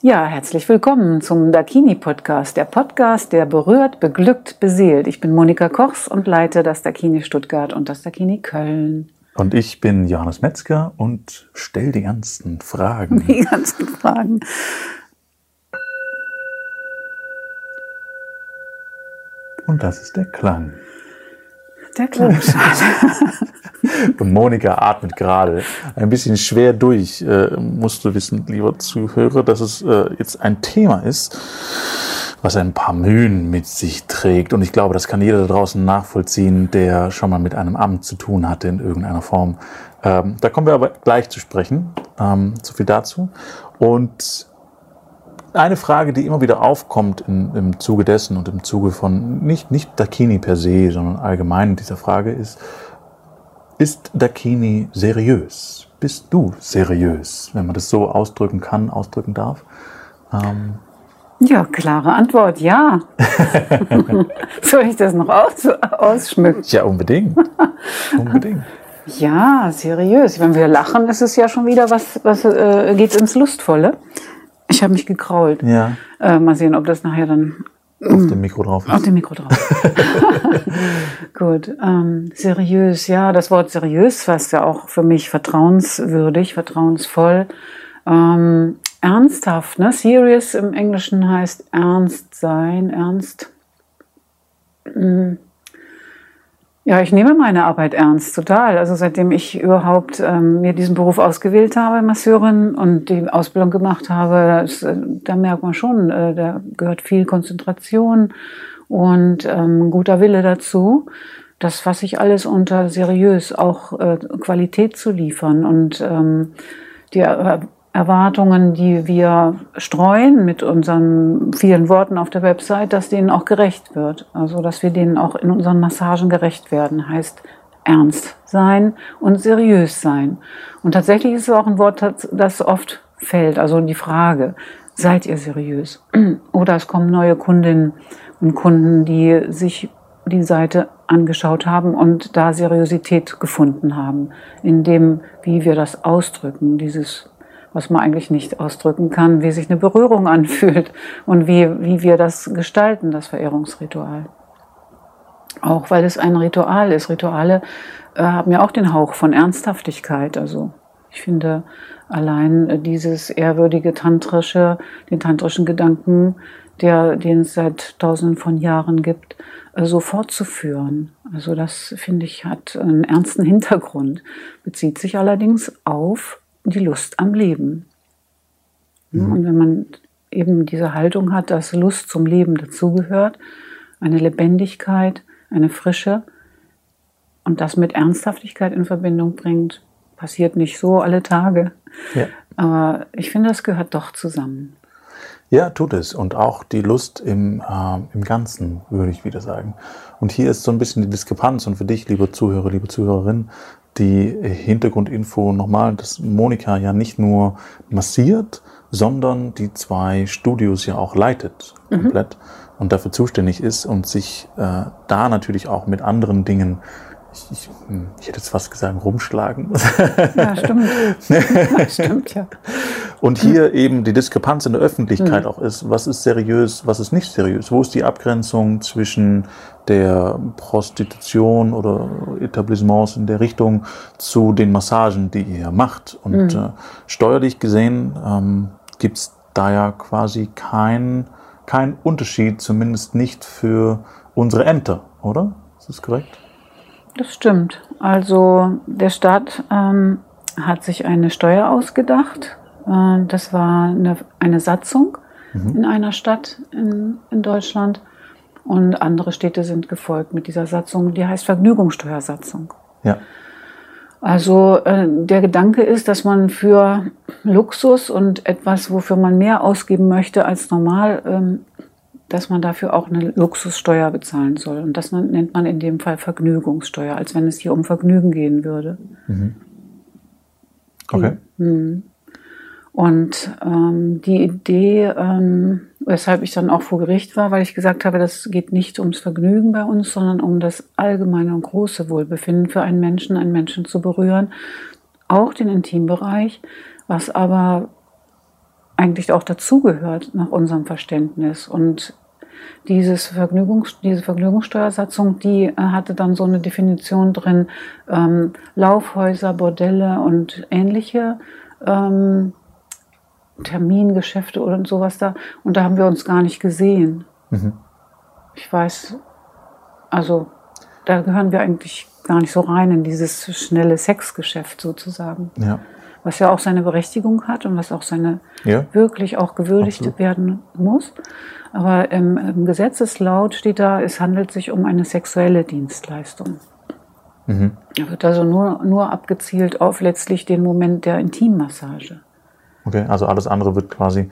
Ja, herzlich willkommen zum Dakini Podcast, der Podcast, der berührt, beglückt, beseelt. Ich bin Monika Kochs und leite das Dakini Stuttgart und das Dakini Köln. Und ich bin Johannes Metzger und stelle die ganzen Fragen. Die ganzen Fragen. Und das ist der Klang. Der Klangschale. Monika atmet gerade ein bisschen schwer durch. Äh, musst du wissen, lieber Zuhörer, dass es äh, jetzt ein Thema ist, was ein paar Mühen mit sich trägt. Und ich glaube, das kann jeder da draußen nachvollziehen, der schon mal mit einem Amt zu tun hatte in irgendeiner Form. Ähm, da kommen wir aber gleich zu sprechen. Ähm, so viel dazu. Und eine Frage, die immer wieder aufkommt in, im Zuge dessen und im Zuge von nicht, nicht Dakini per se, sondern allgemein dieser Frage ist, ist Dakini seriös? Bist du seriös, wenn man das so ausdrücken kann, ausdrücken darf? Ähm ja, klare Antwort, ja. Soll ich das noch aus, ausschmücken? Ja, unbedingt. unbedingt. Ja, seriös. Wenn wir lachen, ist es ja schon wieder was, was äh, geht ins Lustvolle. Ich habe mich gekrault. Ja. Äh, mal sehen, ob das nachher dann auf dem Mikro drauf ist. Auf dem Mikro drauf. Gut. Ähm, seriös, ja, das Wort seriös fasst ja auch für mich vertrauenswürdig, vertrauensvoll. Ähm, ernsthaft, ne? Serious im Englischen heißt ernst sein, ernst. Hm. Ja, ich nehme meine Arbeit ernst, total. Also seitdem ich überhaupt ähm, mir diesen Beruf ausgewählt habe, Masseurin, und die Ausbildung gemacht habe, ist, äh, da merkt man schon, äh, da gehört viel Konzentration und ähm, guter Wille dazu. Das fasse ich alles unter seriös, auch äh, Qualität zu liefern und ähm, die Erwartungen, die wir streuen mit unseren vielen Worten auf der Website, dass denen auch gerecht wird. Also, dass wir denen auch in unseren Massagen gerecht werden, heißt ernst sein und seriös sein. Und tatsächlich ist es auch ein Wort, das oft fällt. Also die Frage, seid ihr seriös? Oder es kommen neue Kundinnen und Kunden, die sich die Seite angeschaut haben und da Seriosität gefunden haben, in dem, wie wir das ausdrücken, dieses was man eigentlich nicht ausdrücken kann, wie sich eine Berührung anfühlt und wie, wie wir das gestalten, das Verehrungsritual. Auch weil es ein Ritual ist. Rituale äh, haben ja auch den Hauch von Ernsthaftigkeit. Also ich finde allein dieses ehrwürdige tantrische, den tantrischen Gedanken, der, den es seit tausenden von Jahren gibt, äh, so fortzuführen. Also das finde ich hat einen ernsten Hintergrund, bezieht sich allerdings auf die Lust am Leben. Mhm. Und wenn man eben diese Haltung hat, dass Lust zum Leben dazugehört, eine Lebendigkeit, eine Frische und das mit Ernsthaftigkeit in Verbindung bringt, passiert nicht so alle Tage. Ja. Aber ich finde, das gehört doch zusammen. Ja, tut es. Und auch die Lust im, äh, im Ganzen, würde ich wieder sagen. Und hier ist so ein bisschen die Diskrepanz. Und für dich, liebe Zuhörer, liebe Zuhörerin, die Hintergrundinfo nochmal, dass Monika ja nicht nur massiert, sondern die zwei Studios ja auch leitet mhm. komplett mhm. und dafür zuständig ist und sich äh, da natürlich auch mit anderen Dingen ich, ich, hätte jetzt fast gesagt, rumschlagen. Ja, stimmt. ja, stimmt, ja. Und hier eben die Diskrepanz in der Öffentlichkeit mhm. auch ist, was ist seriös, was ist nicht seriös? Wo ist die Abgrenzung zwischen der Prostitution oder Etablissements in der Richtung zu den Massagen, die ihr macht? Und mhm. äh, steuerlich gesehen ähm, gibt es da ja quasi keinen kein Unterschied, zumindest nicht für unsere Ämter, oder? Ist das korrekt? Das stimmt. Also der Staat ähm, hat sich eine Steuer ausgedacht. Äh, das war eine, eine Satzung mhm. in einer Stadt in, in Deutschland. Und andere Städte sind gefolgt mit dieser Satzung, die heißt Vergnügungssteuersatzung. Ja. Also äh, der Gedanke ist, dass man für Luxus und etwas, wofür man mehr ausgeben möchte als normal, ähm, dass man dafür auch eine Luxussteuer bezahlen soll. Und das nennt man in dem Fall Vergnügungssteuer, als wenn es hier um Vergnügen gehen würde. Mhm. Okay. Mhm. Und ähm, die Idee, ähm, weshalb ich dann auch vor Gericht war, weil ich gesagt habe, das geht nicht ums Vergnügen bei uns, sondern um das allgemeine und große Wohlbefinden für einen Menschen, einen Menschen zu berühren, auch den Intimbereich, was aber eigentlich auch dazugehört nach unserem Verständnis. Und dieses Vergnügungs, diese Vergnügungssteuersatzung, die äh, hatte dann so eine Definition drin, ähm, Laufhäuser, Bordelle und ähnliche ähm, Termingeschäfte und sowas da. Und da haben wir uns gar nicht gesehen. Mhm. Ich weiß, also da gehören wir eigentlich gar nicht so rein in dieses schnelle Sexgeschäft sozusagen. Ja. Was ja auch seine Berechtigung hat und was auch seine ja. wirklich auch gewürdigt Absolut. werden muss. Aber im, im, Gesetzeslaut steht da, es handelt sich um eine sexuelle Dienstleistung. Mhm. Da wird also nur, nur abgezielt auf letztlich den Moment der Intimmassage. Okay, also alles andere wird quasi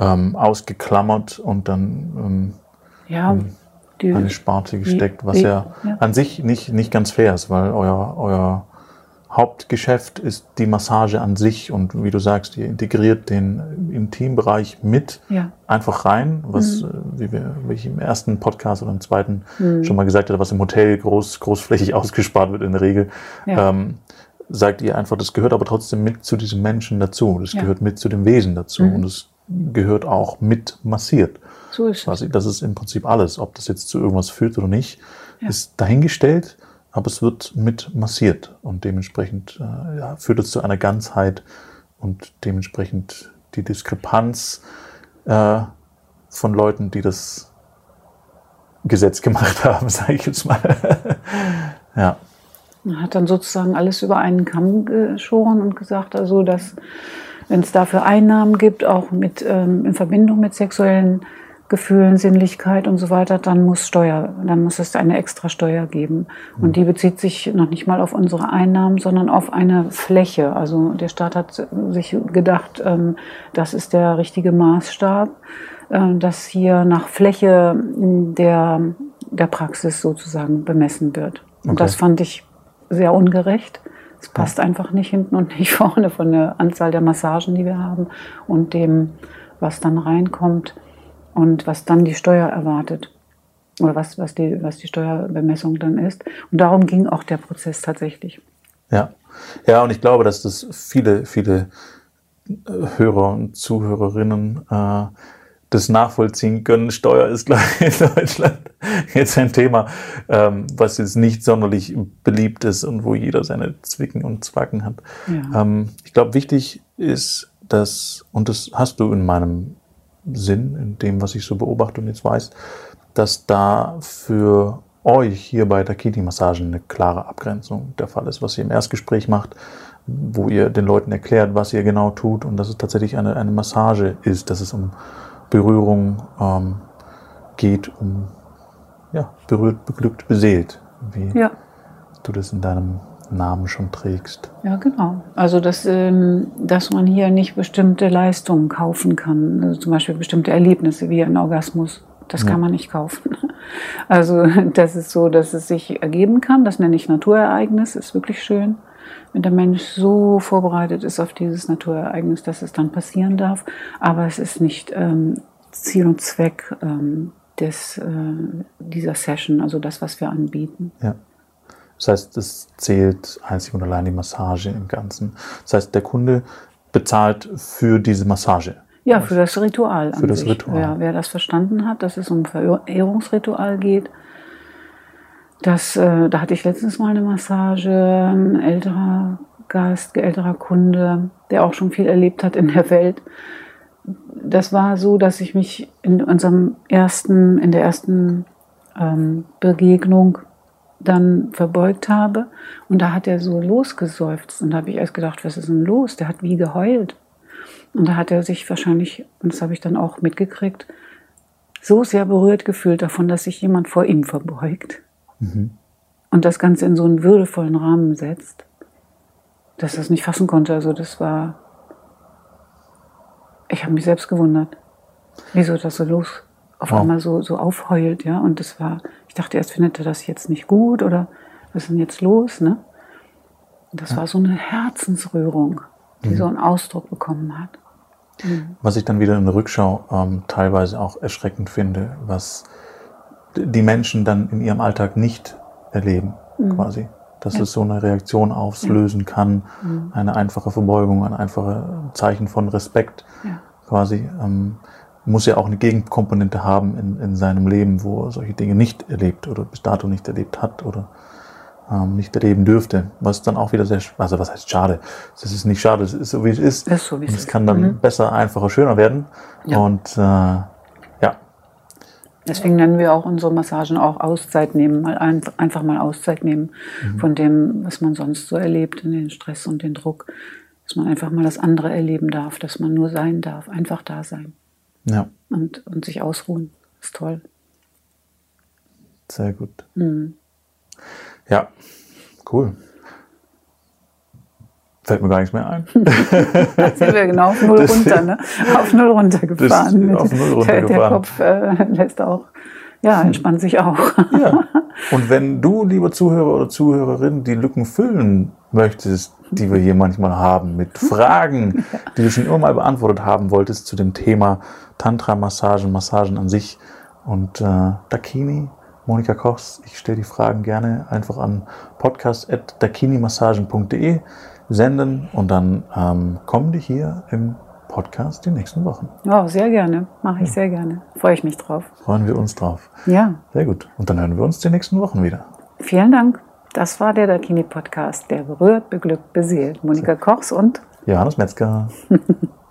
ähm, ausgeklammert und dann ähm, ja, die, eine Sparte gesteckt, was die, ja, ja, an sich nicht, nicht ganz fair ist, weil euer, euer Hauptgeschäft ist die Massage an sich und wie du sagst, ihr integriert den Intimbereich mit ja. einfach rein, was, mhm. Äh, wie, wir, wie ich im ersten Podcast oder im zweiten mhm. schon mal gesagt habe, was im Hotel groß, großflächig ausgespart wird in der Regel. Ja. Ähm, sagt ihr einfach, das gehört aber trotzdem mit zu diesem Menschen dazu, das ja. gehört mit zu dem Wesen dazu mhm. und es gehört auch mit massiert. So ist es. Das ist im Prinzip alles. Ob das jetzt zu irgendwas führt oder nicht, ist dahingestellt aber es wird mit massiert und dementsprechend äh, ja, führt es zu einer Ganzheit und dementsprechend die Diskrepanz äh, von Leuten, die das Gesetz gemacht haben, sage ich jetzt mal. ja. Man hat dann sozusagen alles über einen Kamm geschoren und gesagt, also dass wenn es dafür Einnahmen gibt, auch mit ähm, in Verbindung mit sexuellen Gefühlen, Sinnlichkeit und so weiter, dann muss Steuer, dann muss es eine extra Steuer geben. Und die bezieht sich noch nicht mal auf unsere Einnahmen, sondern auf eine Fläche. Also der Staat hat sich gedacht, ähm, das ist der richtige Maßstab, äh, dass hier nach Fläche der, der Praxis sozusagen bemessen wird. Und okay. das fand ich sehr ungerecht. Es passt ja. einfach nicht hinten und nicht vorne von der Anzahl der Massagen, die wir haben und dem, was dann reinkommt und was dann die Steuer erwartet oder was, was, die, was die Steuerbemessung dann ist. Und darum ging auch der Prozess tatsächlich. Ja, ja und ich glaube, dass das viele, viele äh, Hörer und Zuhörerinnen äh, das nachvollziehen können. Steuer ist gleich in Deutschland jetzt ein Thema, ähm, was jetzt nicht sonderlich beliebt ist und wo jeder seine Zwicken und Zwacken hat. Ja. Ähm, ich glaube, wichtig ist, dass, und das hast du in meinem Sinn, in dem, was ich so beobachte und jetzt weiß, dass da für euch hier bei Takiti-Massagen eine klare Abgrenzung der Fall ist, was ihr im Erstgespräch macht, wo ihr den Leuten erklärt, was ihr genau tut und dass es tatsächlich eine, eine Massage ist, dass es um Berührung ähm, geht, um ja, berührt, beglückt, beseelt, wie ja. du das in deinem Namen schon trägst. Ja, genau. Also, dass, ähm, dass man hier nicht bestimmte Leistungen kaufen kann, also zum Beispiel bestimmte Erlebnisse wie ein Orgasmus. Das ja. kann man nicht kaufen. Also, das ist so, dass es sich ergeben kann. Das nenne ich Naturereignis, ist wirklich schön. Wenn der Mensch so vorbereitet ist auf dieses Naturereignis, dass es dann passieren darf. Aber es ist nicht ähm, Ziel und Zweck ähm, des, äh, dieser Session, also das, was wir anbieten. Ja. Das heißt, es zählt einzig und allein die Massage im Ganzen. Das heißt, der Kunde bezahlt für diese Massage. Ja, für das Ritual. Für das sich. Ritual. Ja, wer das verstanden hat, dass es um Verehrungsritual geht, das, äh, da hatte ich letztens mal eine Massage, ein älterer Gast, älterer Kunde, der auch schon viel erlebt hat in der Welt. Das war so, dass ich mich in unserem ersten, in der ersten ähm, Begegnung dann verbeugt habe. Und da hat er so losgeseufzt. Und da habe ich erst gedacht, was ist denn los? Der hat wie geheult. Und da hat er sich wahrscheinlich, und das habe ich dann auch mitgekriegt, so sehr berührt gefühlt davon, dass sich jemand vor ihm verbeugt. Mhm. Und das Ganze in so einen würdevollen Rahmen setzt, dass er es nicht fassen konnte. Also das war, ich habe mich selbst gewundert, wieso das so los auf wow. einmal so, so aufheult, ja. Und das war, dachte erst, findet er das jetzt nicht gut oder was ist denn jetzt los, ne? Und das ja. war so eine Herzensrührung, die mhm. so einen Ausdruck bekommen hat. Mhm. Was ich dann wieder in der Rückschau ähm, teilweise auch erschreckend finde, was die Menschen dann in ihrem Alltag nicht erleben, mhm. quasi. Dass ja. es so eine Reaktion auslösen kann, mhm. eine einfache Verbeugung, ein einfaches Zeichen von Respekt. Ja quasi. Ähm, muss ja auch eine Gegenkomponente haben in, in seinem Leben, wo er solche Dinge nicht erlebt oder bis dato nicht erlebt hat oder ähm, nicht erleben dürfte. Was dann auch wieder sehr, also was heißt schade? Das ist nicht schade, es ist so wie es ist. Ist so, wie es es ist. kann dann Mhm. besser, einfacher, schöner werden. Ja. Und äh, ja, Deswegen nennen wir auch unsere Massagen auch Auszeit nehmen, mal ein, einfach mal Auszeit nehmen von dem, was man sonst so erlebt, in den Stress und den Druck. Dass man einfach mal das andere erleben darf, dass man nur sein darf, einfach da sein ja, und, und sich ausruhen. Ist toll. sehr gut. Mhm. Ja, cool. Fällt mir gar nichts mehr ein. Da sind wir genau auf Null Das- runter, ne? Auf Null runtergefahren. Das- auf Null Der, runtergefahren. der Kopf äh, lässt auch, ja, entspannt sich auch. Ja. Und wenn du, lieber Zuhörer oder Zuhörerin, die Lücken füllen möchtest, die wir hier manchmal haben, mit Fragen, die du schon immer mal beantwortet haben wolltest zu dem Thema Tantra-Massagen, Massagen an sich und äh, Dakini, Monika Kochs, ich stelle die Fragen gerne einfach an podcast.dakinimassagen.de senden und dann ähm, kommen die hier im Podcast die nächsten Wochen. Ja, sehr gerne. Mache ich sehr gerne. Freue ich mich drauf. Freuen wir uns drauf. Ja, Sehr gut. Und dann hören wir uns die nächsten Wochen wieder. vielen Dank. Das war der Dakini Podcast, der berührt, beglückt, beseelt. Monika Kochs und Johannes Metzger.